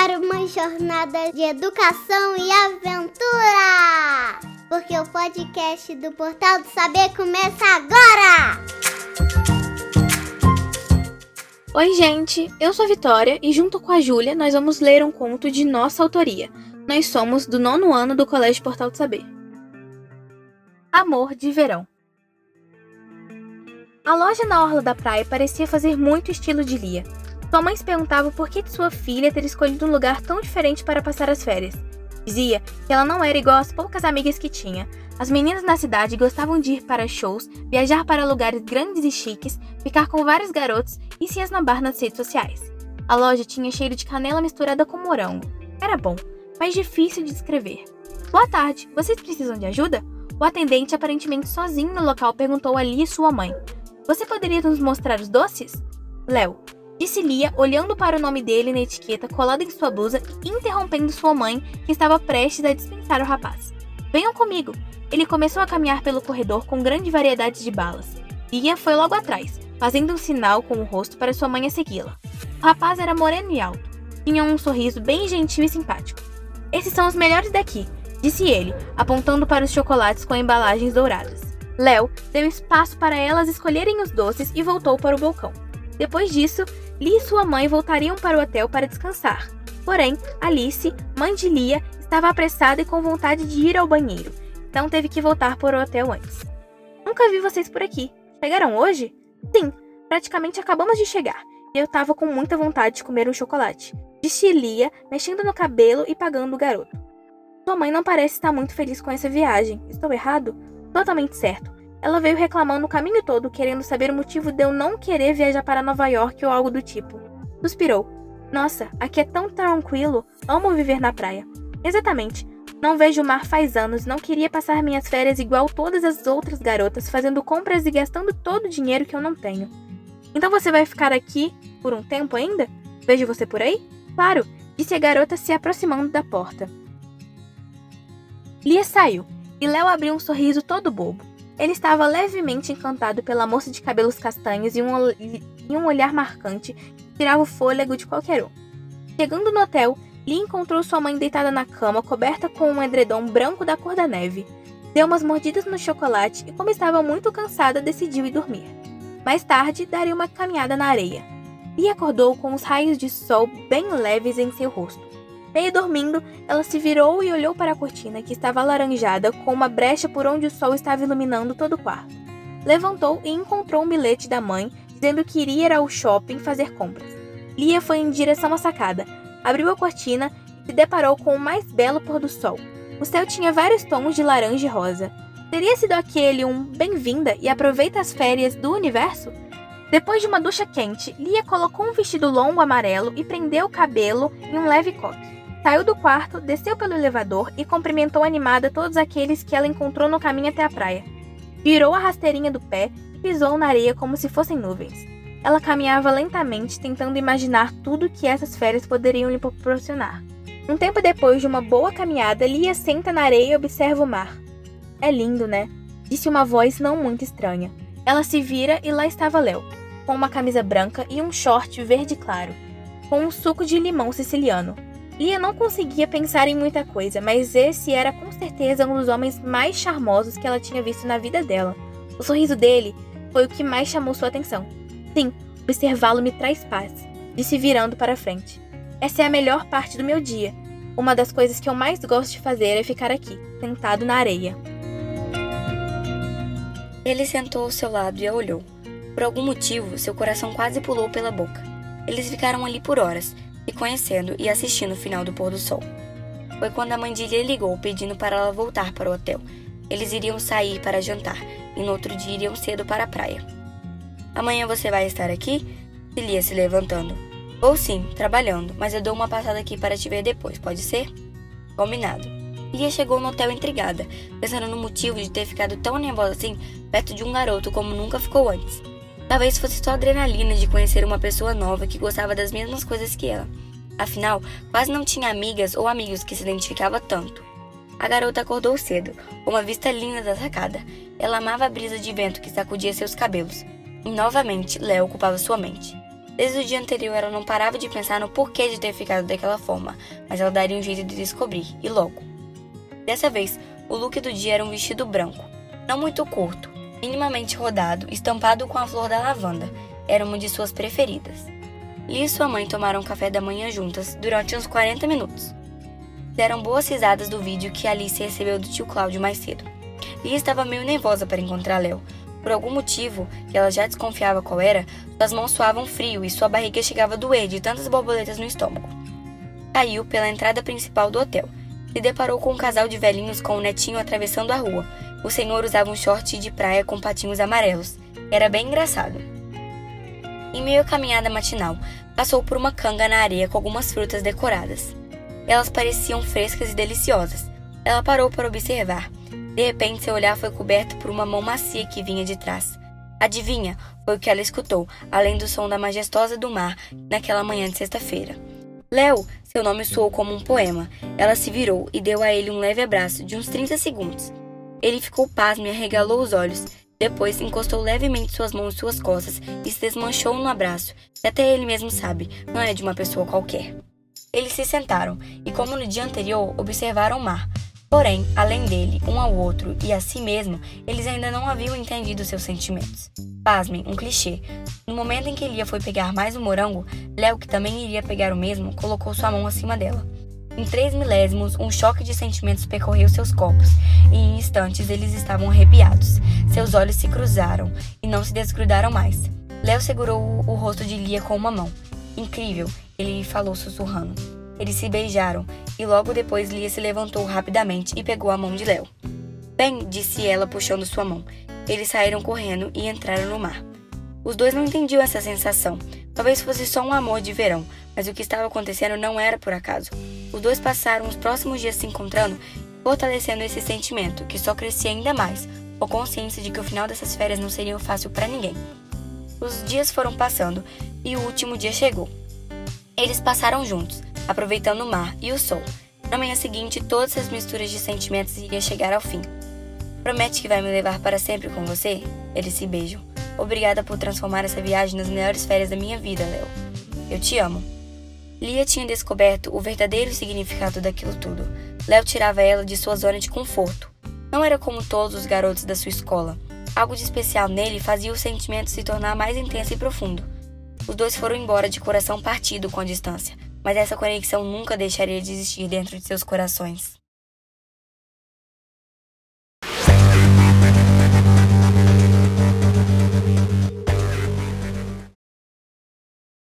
para uma jornada de educação e aventura! Porque o podcast do Portal do Saber começa agora! Oi, gente! Eu sou a Vitória e, junto com a Júlia, nós vamos ler um conto de nossa autoria. Nós somos do nono ano do Colégio Portal do Saber. Amor de Verão. A loja na orla da praia parecia fazer muito estilo de Lia. Sua mãe se perguntava por que sua filha ter escolhido um lugar tão diferente para passar as férias. Dizia que ela não era igual às poucas amigas que tinha. As meninas na cidade gostavam de ir para shows, viajar para lugares grandes e chiques, ficar com vários garotos e se esnabar nas redes sociais. A loja tinha cheiro de canela misturada com morango. Era bom, mas difícil de descrever. Boa tarde, vocês precisam de ajuda? O atendente, aparentemente sozinho no local, perguntou a Lia sua mãe. Você poderia nos mostrar os doces? Léo, disse Lia, olhando para o nome dele na etiqueta colada em sua blusa e interrompendo sua mãe, que estava prestes a dispensar o rapaz. Venham comigo. Ele começou a caminhar pelo corredor com grande variedade de balas. Lia foi logo atrás, fazendo um sinal com o rosto para sua mãe a segui-la. O rapaz era moreno e alto. Tinha um sorriso bem gentil e simpático. Esses são os melhores daqui, disse ele, apontando para os chocolates com embalagens douradas. Léo deu espaço para elas escolherem os doces e voltou para o balcão. Depois disso, Lia e sua mãe voltariam para o hotel para descansar. Porém, Alice, mãe de Lia, estava apressada e com vontade de ir ao banheiro, então teve que voltar para o hotel antes. Nunca vi vocês por aqui. Chegaram hoje? Sim, praticamente acabamos de chegar. E eu estava com muita vontade de comer um chocolate. Disse Lia, mexendo no cabelo e pagando o garoto. Sua mãe não parece estar muito feliz com essa viagem. Estou errado? Totalmente certo. Ela veio reclamando o caminho todo, querendo saber o motivo de eu não querer viajar para Nova York ou algo do tipo. Suspirou. Nossa, aqui é tão tranquilo. Amo viver na praia. Exatamente. Não vejo o mar faz anos, não queria passar minhas férias igual todas as outras garotas, fazendo compras e gastando todo o dinheiro que eu não tenho. Então você vai ficar aqui por um tempo ainda? Vejo você por aí? Claro, disse a garota se aproximando da porta. Lia saiu, e Léo abriu um sorriso todo bobo. Ele estava levemente encantado pela moça de cabelos castanhos e um, e um olhar marcante que tirava o fôlego de qualquer um. Chegando no hotel, Lee encontrou sua mãe deitada na cama, coberta com um edredom branco da cor da neve. Deu umas mordidas no chocolate e, como estava muito cansada, decidiu ir dormir. Mais tarde, daria uma caminhada na areia. Lee acordou com os raios de sol bem leves em seu rosto. Meio dormindo, ela se virou e olhou para a cortina, que estava alaranjada, com uma brecha por onde o sol estava iluminando todo o quarto. Levantou e encontrou um bilhete da mãe dizendo que iria ir ao shopping fazer compras. Lia foi em direção à sacada, abriu a cortina e se deparou com o mais belo pôr do sol. O céu tinha vários tons de laranja e rosa. Teria sido aquele um bem-vinda e aproveita as férias do universo? Depois de uma ducha quente, Lia colocou um vestido longo amarelo e prendeu o cabelo em um leve coque. Saiu do quarto, desceu pelo elevador e cumprimentou animada todos aqueles que ela encontrou no caminho até a praia. Virou a rasteirinha do pé e pisou na areia como se fossem nuvens. Ela caminhava lentamente, tentando imaginar tudo que essas férias poderiam lhe proporcionar. Um tempo depois de uma boa caminhada, Lia senta na areia e observa o mar. É lindo, né? Disse uma voz não muito estranha. Ela se vira e lá estava Léo, com uma camisa branca e um short verde claro, com um suco de limão siciliano. Lia não conseguia pensar em muita coisa, mas esse era com certeza um dos homens mais charmosos que ela tinha visto na vida dela. O sorriso dele foi o que mais chamou sua atenção. Sim, observá-lo me traz paz, disse virando para frente. Essa é a melhor parte do meu dia. Uma das coisas que eu mais gosto de fazer é ficar aqui, sentado na areia. Ele sentou ao seu lado e a olhou. Por algum motivo, seu coração quase pulou pela boca. Eles ficaram ali por horas, e conhecendo e assistindo o final do pôr do sol. Foi quando a mãe ligou pedindo para ela voltar para o hotel. Eles iriam sair para jantar e no outro dia iriam cedo para a praia. Amanhã você vai estar aqui? Lia se levantando. Ou sim, trabalhando, mas eu dou uma passada aqui para te ver depois, pode ser? Combinado. Lia chegou no hotel intrigada, pensando no motivo de ter ficado tão nervosa assim perto de um garoto como nunca ficou antes. Talvez fosse só adrenalina de conhecer uma pessoa nova que gostava das mesmas coisas que ela. Afinal, quase não tinha amigas ou amigos que se identificava tanto. A garota acordou cedo, com uma vista linda da sacada. Ela amava a brisa de vento que sacudia seus cabelos. E novamente, Léo ocupava sua mente. Desde o dia anterior ela não parava de pensar no porquê de ter ficado daquela forma, mas ela daria um jeito de descobrir, e logo. Dessa vez, o look do dia era um vestido branco, não muito curto, minimamente rodado, estampado com a flor da lavanda. Era uma de suas preferidas. Lia e sua mãe tomaram café da manhã juntas durante uns 40 minutos. Deram boas risadas do vídeo que Alice recebeu do tio Cláudio mais cedo. Lia estava meio nervosa para encontrar Léo. Por algum motivo, que ela já desconfiava qual era, suas mãos suavam frio e sua barriga chegava a doer de tantas borboletas no estômago. Caiu pela entrada principal do hotel. Se deparou com um casal de velhinhos com um netinho atravessando a rua. O senhor usava um short de praia com patinhos amarelos. Era bem engraçado. Em meio à caminhada matinal, passou por uma canga na areia com algumas frutas decoradas. Elas pareciam frescas e deliciosas. Ela parou para observar. De repente, seu olhar foi coberto por uma mão macia que vinha de trás. Adivinha? Foi o que ela escutou, além do som da majestosa do mar naquela manhã de sexta-feira. Léo! Seu nome soou como um poema. Ela se virou e deu a ele um leve abraço de uns 30 segundos. Ele ficou pasmo e arregalou os olhos. Depois encostou levemente suas mãos em suas costas e se desmanchou no abraço, que até ele mesmo sabe, não é de uma pessoa qualquer. Eles se sentaram e, como no dia anterior, observaram o mar. Porém, além dele, um ao outro e a si mesmo, eles ainda não haviam entendido seus sentimentos. Pasmem, um clichê. No momento em que Lia foi pegar mais um morango, Léo, que também iria pegar o mesmo, colocou sua mão acima dela. Em três milésimos, um choque de sentimentos percorreu seus corpos, e em instantes eles estavam arrepiados. Seus olhos se cruzaram e não se desgrudaram mais. Léo segurou o rosto de Lia com uma mão. Incrível, ele falou sussurrando. Eles se beijaram e logo depois Lia se levantou rapidamente e pegou a mão de Léo. Bem, disse ela puxando sua mão. Eles saíram correndo e entraram no mar. Os dois não entendiam essa sensação. Talvez fosse só um amor de verão, mas o que estava acontecendo não era por acaso. Os dois passaram os próximos dias se encontrando, fortalecendo esse sentimento, que só crescia ainda mais, com consciência de que o final dessas férias não seria fácil para ninguém. Os dias foram passando e o último dia chegou. Eles passaram juntos, aproveitando o mar e o sol. Na manhã seguinte, todas as misturas de sentimentos iriam chegar ao fim. Promete que vai me levar para sempre com você? Eles se beijam. Obrigada por transformar essa viagem nas melhores férias da minha vida, Léo. Eu te amo. Lia tinha descoberto o verdadeiro significado daquilo tudo. Léo tirava ela de sua zona de conforto. Não era como todos os garotos da sua escola. Algo de especial nele fazia o sentimento se tornar mais intenso e profundo. Os dois foram embora de coração partido com a distância, mas essa conexão nunca deixaria de existir dentro de seus corações.